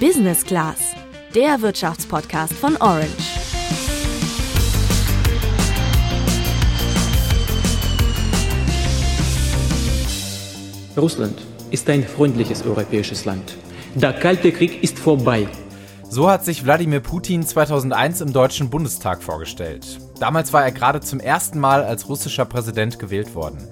Business Class, der Wirtschaftspodcast von Orange. Russland ist ein freundliches europäisches Land. Der Kalte Krieg ist vorbei. So hat sich Wladimir Putin 2001 im Deutschen Bundestag vorgestellt. Damals war er gerade zum ersten Mal als russischer Präsident gewählt worden.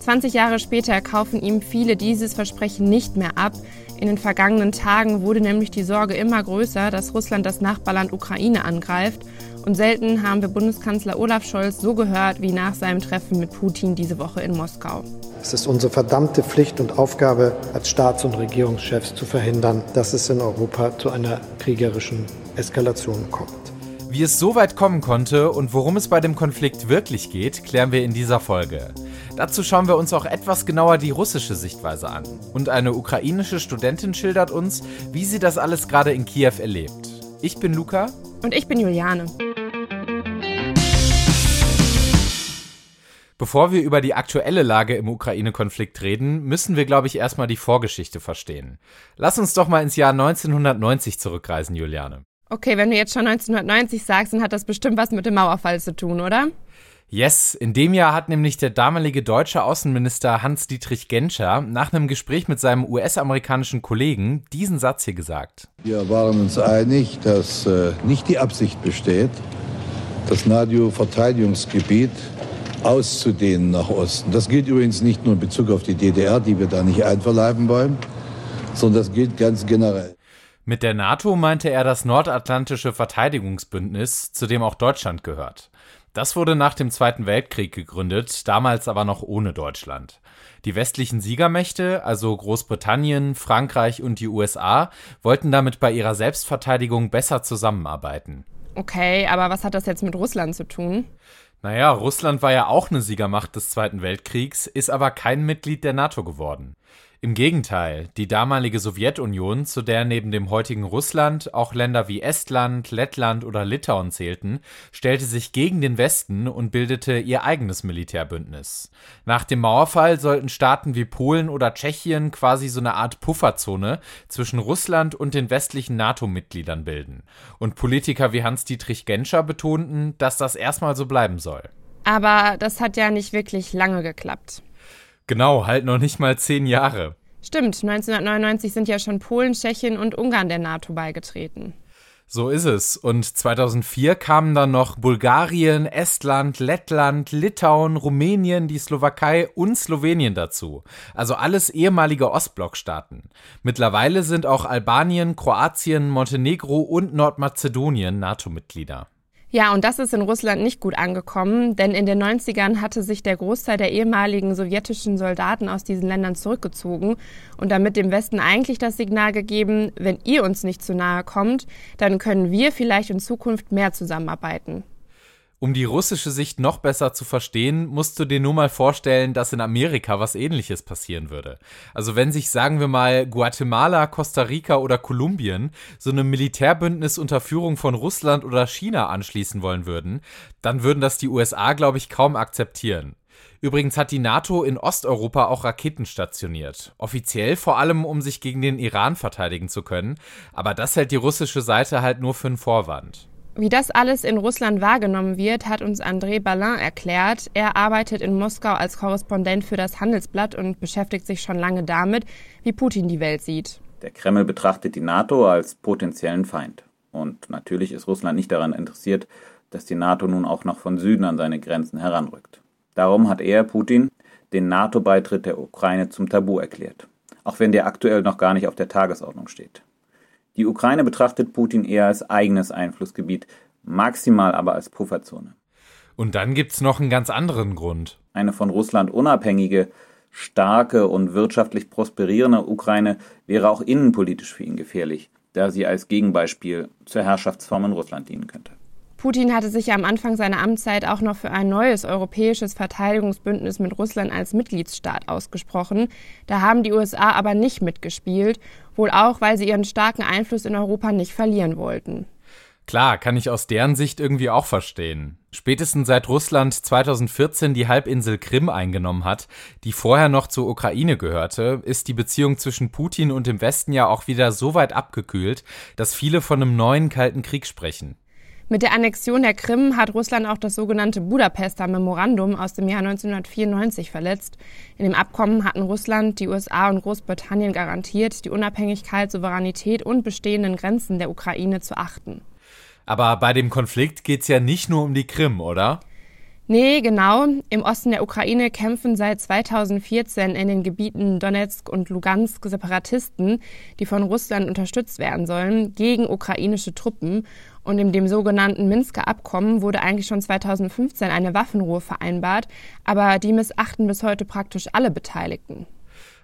20 Jahre später kaufen ihm viele dieses Versprechen nicht mehr ab. In den vergangenen Tagen wurde nämlich die Sorge immer größer, dass Russland das Nachbarland Ukraine angreift. Und selten haben wir Bundeskanzler Olaf Scholz so gehört wie nach seinem Treffen mit Putin diese Woche in Moskau. Es ist unsere verdammte Pflicht und Aufgabe als Staats- und Regierungschefs zu verhindern, dass es in Europa zu einer kriegerischen Eskalation kommt. Wie es so weit kommen konnte und worum es bei dem Konflikt wirklich geht, klären wir in dieser Folge. Dazu schauen wir uns auch etwas genauer die russische Sichtweise an. Und eine ukrainische Studentin schildert uns, wie sie das alles gerade in Kiew erlebt. Ich bin Luca. Und ich bin Juliane. Bevor wir über die aktuelle Lage im Ukraine-Konflikt reden, müssen wir, glaube ich, erstmal die Vorgeschichte verstehen. Lass uns doch mal ins Jahr 1990 zurückreisen, Juliane. Okay, wenn du jetzt schon 1990 sagst, dann hat das bestimmt was mit dem Mauerfall zu tun, oder? Yes, in dem Jahr hat nämlich der damalige deutsche Außenminister Hans-Dietrich Genscher nach einem Gespräch mit seinem US-amerikanischen Kollegen diesen Satz hier gesagt. Wir waren uns einig, dass äh, nicht die Absicht besteht, das NATO-Verteidigungsgebiet auszudehnen nach Osten. Das gilt übrigens nicht nur in Bezug auf die DDR, die wir da nicht einverleiben wollen, sondern das gilt ganz generell. Mit der NATO meinte er das Nordatlantische Verteidigungsbündnis, zu dem auch Deutschland gehört. Das wurde nach dem Zweiten Weltkrieg gegründet, damals aber noch ohne Deutschland. Die westlichen Siegermächte, also Großbritannien, Frankreich und die USA, wollten damit bei ihrer Selbstverteidigung besser zusammenarbeiten. Okay, aber was hat das jetzt mit Russland zu tun? Naja, Russland war ja auch eine Siegermacht des Zweiten Weltkriegs, ist aber kein Mitglied der NATO geworden. Im Gegenteil, die damalige Sowjetunion, zu der neben dem heutigen Russland auch Länder wie Estland, Lettland oder Litauen zählten, stellte sich gegen den Westen und bildete ihr eigenes Militärbündnis. Nach dem Mauerfall sollten Staaten wie Polen oder Tschechien quasi so eine Art Pufferzone zwischen Russland und den westlichen NATO-Mitgliedern bilden. Und Politiker wie Hans-Dietrich Genscher betonten, dass das erstmal so bleiben soll. Aber das hat ja nicht wirklich lange geklappt. Genau, halt noch nicht mal zehn Jahre. Stimmt, 1999 sind ja schon Polen, Tschechien und Ungarn der NATO beigetreten. So ist es. Und 2004 kamen dann noch Bulgarien, Estland, Lettland, Litauen, Rumänien, die Slowakei und Slowenien dazu. Also alles ehemalige Ostblockstaaten. Mittlerweile sind auch Albanien, Kroatien, Montenegro und Nordmazedonien NATO-Mitglieder. Ja, und das ist in Russland nicht gut angekommen, denn in den 90ern hatte sich der Großteil der ehemaligen sowjetischen Soldaten aus diesen Ländern zurückgezogen und damit dem Westen eigentlich das Signal gegeben, wenn ihr uns nicht zu nahe kommt, dann können wir vielleicht in Zukunft mehr zusammenarbeiten. Um die russische Sicht noch besser zu verstehen, musst du dir nur mal vorstellen, dass in Amerika was ähnliches passieren würde. Also wenn sich, sagen wir mal, Guatemala, Costa Rica oder Kolumbien so einem Militärbündnis unter Führung von Russland oder China anschließen wollen würden, dann würden das die USA, glaube ich, kaum akzeptieren. Übrigens hat die NATO in Osteuropa auch Raketen stationiert. Offiziell vor allem, um sich gegen den Iran verteidigen zu können. Aber das hält die russische Seite halt nur für einen Vorwand. Wie das alles in Russland wahrgenommen wird, hat uns André Ballin erklärt. Er arbeitet in Moskau als Korrespondent für das Handelsblatt und beschäftigt sich schon lange damit, wie Putin die Welt sieht. Der Kreml betrachtet die NATO als potenziellen Feind. Und natürlich ist Russland nicht daran interessiert, dass die NATO nun auch noch von Süden an seine Grenzen heranrückt. Darum hat er, Putin, den NATO-Beitritt der Ukraine zum Tabu erklärt, auch wenn der aktuell noch gar nicht auf der Tagesordnung steht. Die Ukraine betrachtet Putin eher als eigenes Einflussgebiet, maximal aber als Pufferzone. Und dann gibt's noch einen ganz anderen Grund. Eine von Russland unabhängige, starke und wirtschaftlich prosperierende Ukraine wäre auch innenpolitisch für ihn gefährlich, da sie als Gegenbeispiel zur Herrschaftsform in Russland dienen könnte. Putin hatte sich ja am Anfang seiner Amtszeit auch noch für ein neues europäisches Verteidigungsbündnis mit Russland als Mitgliedsstaat ausgesprochen. Da haben die USA aber nicht mitgespielt, wohl auch, weil sie ihren starken Einfluss in Europa nicht verlieren wollten. Klar, kann ich aus deren Sicht irgendwie auch verstehen. Spätestens seit Russland 2014 die Halbinsel Krim eingenommen hat, die vorher noch zur Ukraine gehörte, ist die Beziehung zwischen Putin und dem Westen ja auch wieder so weit abgekühlt, dass viele von einem neuen Kalten Krieg sprechen. Mit der Annexion der Krim hat Russland auch das sogenannte Budapester Memorandum aus dem Jahr 1994 verletzt. In dem Abkommen hatten Russland, die USA und Großbritannien garantiert, die Unabhängigkeit, Souveränität und bestehenden Grenzen der Ukraine zu achten. Aber bei dem Konflikt geht es ja nicht nur um die Krim, oder? Nee, genau. Im Osten der Ukraine kämpfen seit 2014 in den Gebieten Donetsk und Lugansk Separatisten, die von Russland unterstützt werden sollen, gegen ukrainische Truppen. Und in dem sogenannten Minsker Abkommen wurde eigentlich schon 2015 eine Waffenruhe vereinbart, aber die missachten bis heute praktisch alle Beteiligten.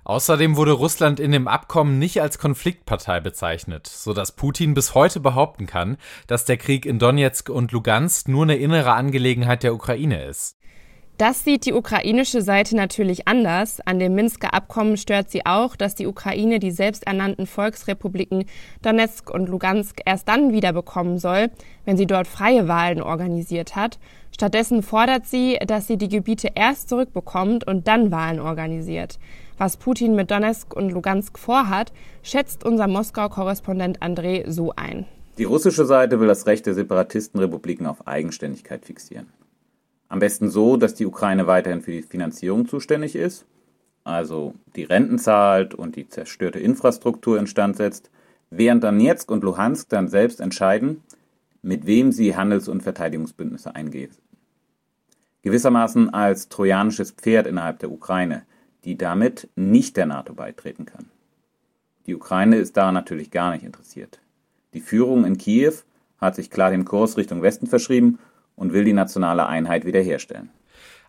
Außerdem wurde Russland in dem Abkommen nicht als Konfliktpartei bezeichnet, sodass Putin bis heute behaupten kann, dass der Krieg in Donetsk und Lugansk nur eine innere Angelegenheit der Ukraine ist. Das sieht die ukrainische Seite natürlich anders. An dem Minsker Abkommen stört sie auch, dass die Ukraine die selbsternannten Volksrepubliken Donetsk und Lugansk erst dann wiederbekommen soll, wenn sie dort freie Wahlen organisiert hat. Stattdessen fordert sie, dass sie die Gebiete erst zurückbekommt und dann Wahlen organisiert. Was Putin mit Donetsk und Lugansk vorhat, schätzt unser Moskau-Korrespondent André so ein. Die russische Seite will das Recht der Separatistenrepubliken auf Eigenständigkeit fixieren. Am besten so, dass die Ukraine weiterhin für die Finanzierung zuständig ist, also die Renten zahlt und die zerstörte Infrastruktur instand setzt, während Donetsk und Luhansk dann selbst entscheiden, mit wem sie Handels- und Verteidigungsbündnisse eingehen. Gewissermaßen als trojanisches Pferd innerhalb der Ukraine – die damit nicht der NATO beitreten kann. Die Ukraine ist daran natürlich gar nicht interessiert. Die Führung in Kiew hat sich klar dem Kurs Richtung Westen verschrieben und will die nationale Einheit wiederherstellen.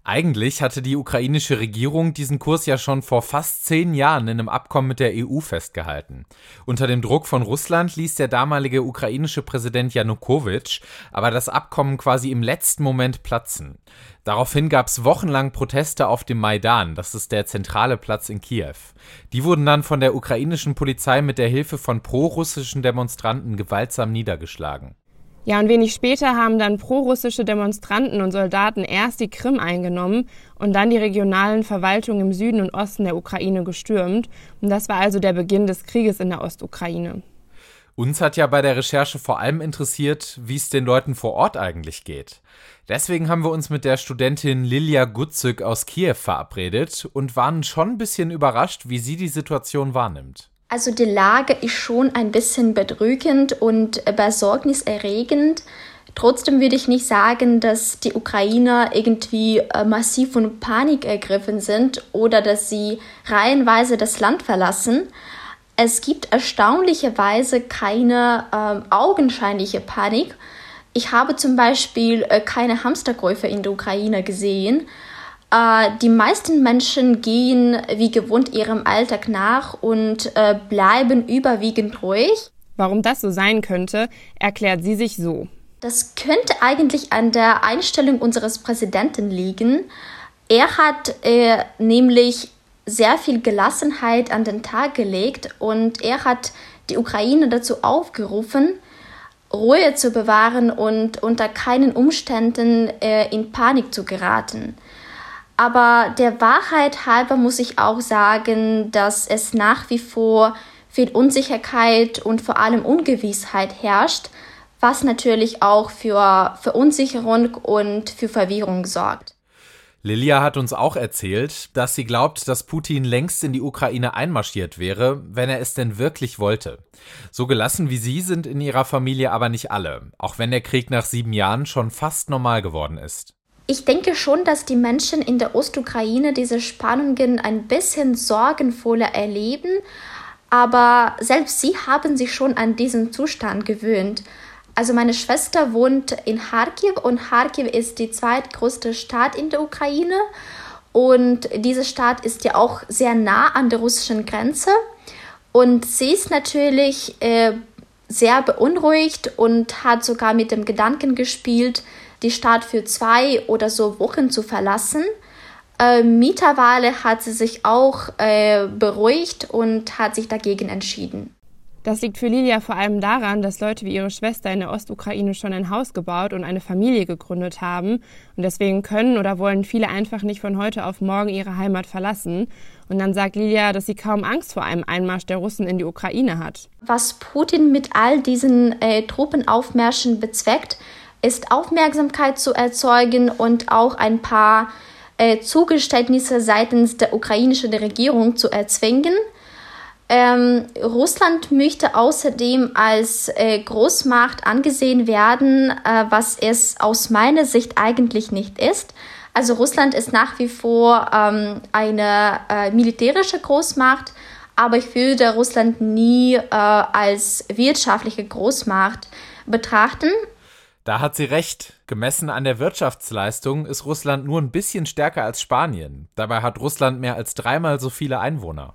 Eigentlich hatte die ukrainische Regierung diesen Kurs ja schon vor fast zehn Jahren in einem Abkommen mit der EU festgehalten. Unter dem Druck von Russland ließ der damalige ukrainische Präsident Janukowitsch aber das Abkommen quasi im letzten Moment platzen. Daraufhin gab es wochenlang Proteste auf dem Maidan, das ist der zentrale Platz in Kiew. Die wurden dann von der ukrainischen Polizei mit der Hilfe von prorussischen Demonstranten gewaltsam niedergeschlagen. Ja, und wenig später haben dann prorussische Demonstranten und Soldaten erst die Krim eingenommen und dann die regionalen Verwaltungen im Süden und Osten der Ukraine gestürmt. Und das war also der Beginn des Krieges in der Ostukraine. Uns hat ja bei der Recherche vor allem interessiert, wie es den Leuten vor Ort eigentlich geht. Deswegen haben wir uns mit der Studentin Lilia Gutzück aus Kiew verabredet und waren schon ein bisschen überrascht, wie sie die Situation wahrnimmt. Also die Lage ist schon ein bisschen bedrückend und besorgniserregend. Trotzdem würde ich nicht sagen, dass die Ukrainer irgendwie äh, massiv von Panik ergriffen sind oder dass sie reihenweise das Land verlassen. Es gibt erstaunlicherweise keine äh, augenscheinliche Panik. Ich habe zum Beispiel äh, keine Hamsterkäufe in der Ukraine gesehen. Äh, die meisten Menschen gehen wie gewohnt ihrem Alltag nach und äh, bleiben überwiegend ruhig. Warum das so sein könnte, erklärt sie sich so. Das könnte eigentlich an der Einstellung unseres Präsidenten liegen. Er hat äh, nämlich sehr viel Gelassenheit an den Tag gelegt und er hat die Ukraine dazu aufgerufen, Ruhe zu bewahren und unter keinen Umständen äh, in Panik zu geraten. Aber der Wahrheit halber muss ich auch sagen, dass es nach wie vor viel Unsicherheit und vor allem Ungewissheit herrscht, was natürlich auch für Verunsicherung und für Verwirrung sorgt. Lilia hat uns auch erzählt, dass sie glaubt, dass Putin längst in die Ukraine einmarschiert wäre, wenn er es denn wirklich wollte. So gelassen wie sie sind in ihrer Familie aber nicht alle, auch wenn der Krieg nach sieben Jahren schon fast normal geworden ist. Ich denke schon, dass die Menschen in der Ostukraine diese Spannungen ein bisschen sorgenvoller erleben, aber selbst sie haben sich schon an diesen Zustand gewöhnt. Also meine Schwester wohnt in Kharkiv und Kharkiv ist die zweitgrößte Stadt in der Ukraine. Und diese Stadt ist ja auch sehr nah an der russischen Grenze. Und sie ist natürlich äh, sehr beunruhigt und hat sogar mit dem Gedanken gespielt, die Stadt für zwei oder so Wochen zu verlassen. Äh, mittlerweile hat sie sich auch äh, beruhigt und hat sich dagegen entschieden. Das liegt für Lilia vor allem daran, dass Leute wie ihre Schwester in der Ostukraine schon ein Haus gebaut und eine Familie gegründet haben. Und deswegen können oder wollen viele einfach nicht von heute auf morgen ihre Heimat verlassen. Und dann sagt Lilia, dass sie kaum Angst vor einem Einmarsch der Russen in die Ukraine hat. Was Putin mit all diesen äh, Truppenaufmärschen bezweckt, ist Aufmerksamkeit zu erzeugen und auch ein paar äh, Zugeständnisse seitens der ukrainischen Regierung zu erzwingen. Ähm, Russland möchte außerdem als äh, Großmacht angesehen werden, äh, was es aus meiner Sicht eigentlich nicht ist. Also Russland ist nach wie vor ähm, eine äh, militärische Großmacht, aber ich würde Russland nie äh, als wirtschaftliche Großmacht betrachten. Da hat sie recht. Gemessen an der Wirtschaftsleistung ist Russland nur ein bisschen stärker als Spanien. Dabei hat Russland mehr als dreimal so viele Einwohner.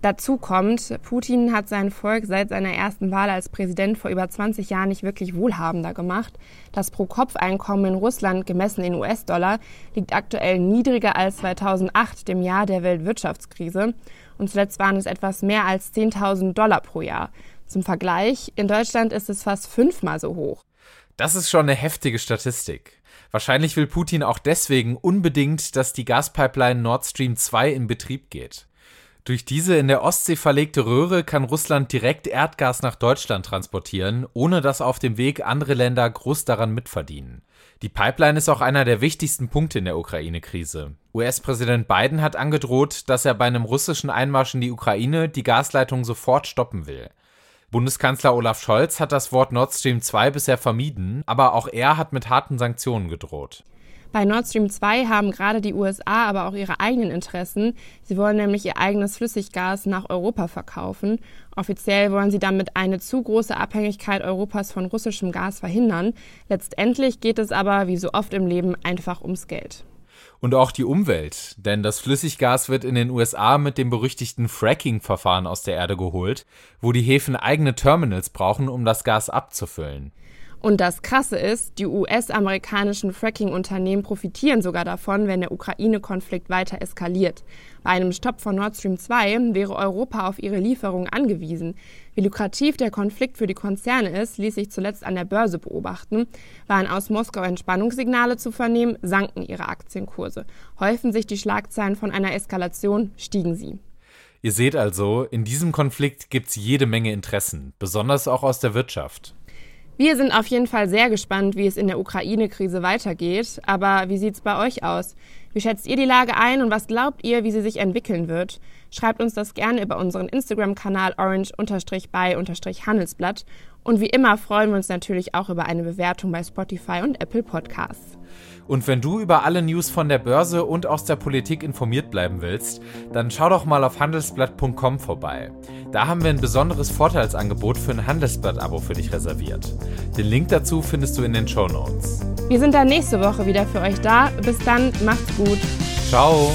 Dazu kommt, Putin hat sein Volk seit seiner ersten Wahl als Präsident vor über 20 Jahren nicht wirklich wohlhabender gemacht. Das Pro-Kopf-Einkommen in Russland, gemessen in US-Dollar, liegt aktuell niedriger als 2008, dem Jahr der Weltwirtschaftskrise. Und zuletzt waren es etwas mehr als 10.000 Dollar pro Jahr. Zum Vergleich, in Deutschland ist es fast fünfmal so hoch. Das ist schon eine heftige Statistik. Wahrscheinlich will Putin auch deswegen unbedingt, dass die Gaspipeline Nord Stream 2 in Betrieb geht. Durch diese in der Ostsee verlegte Röhre kann Russland direkt Erdgas nach Deutschland transportieren, ohne dass auf dem Weg andere Länder groß daran mitverdienen. Die Pipeline ist auch einer der wichtigsten Punkte in der Ukraine-Krise. US-Präsident Biden hat angedroht, dass er bei einem russischen Einmarsch in die Ukraine die Gasleitung sofort stoppen will. Bundeskanzler Olaf Scholz hat das Wort Nord Stream 2 bisher vermieden, aber auch er hat mit harten Sanktionen gedroht. Bei Nord Stream 2 haben gerade die USA aber auch ihre eigenen Interessen. Sie wollen nämlich ihr eigenes Flüssiggas nach Europa verkaufen. Offiziell wollen sie damit eine zu große Abhängigkeit Europas von russischem Gas verhindern. Letztendlich geht es aber, wie so oft im Leben, einfach ums Geld und auch die Umwelt, denn das Flüssiggas wird in den USA mit dem berüchtigten Fracking-Verfahren aus der Erde geholt, wo die Häfen eigene Terminals brauchen, um das Gas abzufüllen. Und das Krasse ist, die US-amerikanischen Fracking-Unternehmen profitieren sogar davon, wenn der Ukraine-Konflikt weiter eskaliert. Bei einem Stopp von Nord Stream 2 wäre Europa auf ihre Lieferungen angewiesen. Wie lukrativ der Konflikt für die Konzerne ist, ließ sich zuletzt an der Börse beobachten. Waren aus Moskau Entspannungssignale zu vernehmen, sanken ihre Aktienkurse. Häufen sich die Schlagzeilen von einer Eskalation, stiegen sie. Ihr seht also, in diesem Konflikt gibt's jede Menge Interessen, besonders auch aus der Wirtschaft. Wir sind auf jeden Fall sehr gespannt, wie es in der Ukraine-Krise weitergeht. Aber wie sieht's bei euch aus? Wie schätzt ihr die Lage ein und was glaubt ihr, wie sie sich entwickeln wird? Schreibt uns das gerne über unseren Instagram-Kanal orange-by-handelsblatt. Und wie immer freuen wir uns natürlich auch über eine Bewertung bei Spotify und Apple Podcasts. Und wenn du über alle News von der Börse und aus der Politik informiert bleiben willst, dann schau doch mal auf handelsblatt.com vorbei. Da haben wir ein besonderes Vorteilsangebot für ein Handelsblatt-Abo für dich reserviert. Den Link dazu findest du in den Show Notes. Wir sind dann nächste Woche wieder für euch da. Bis dann, macht's gut. Ciao.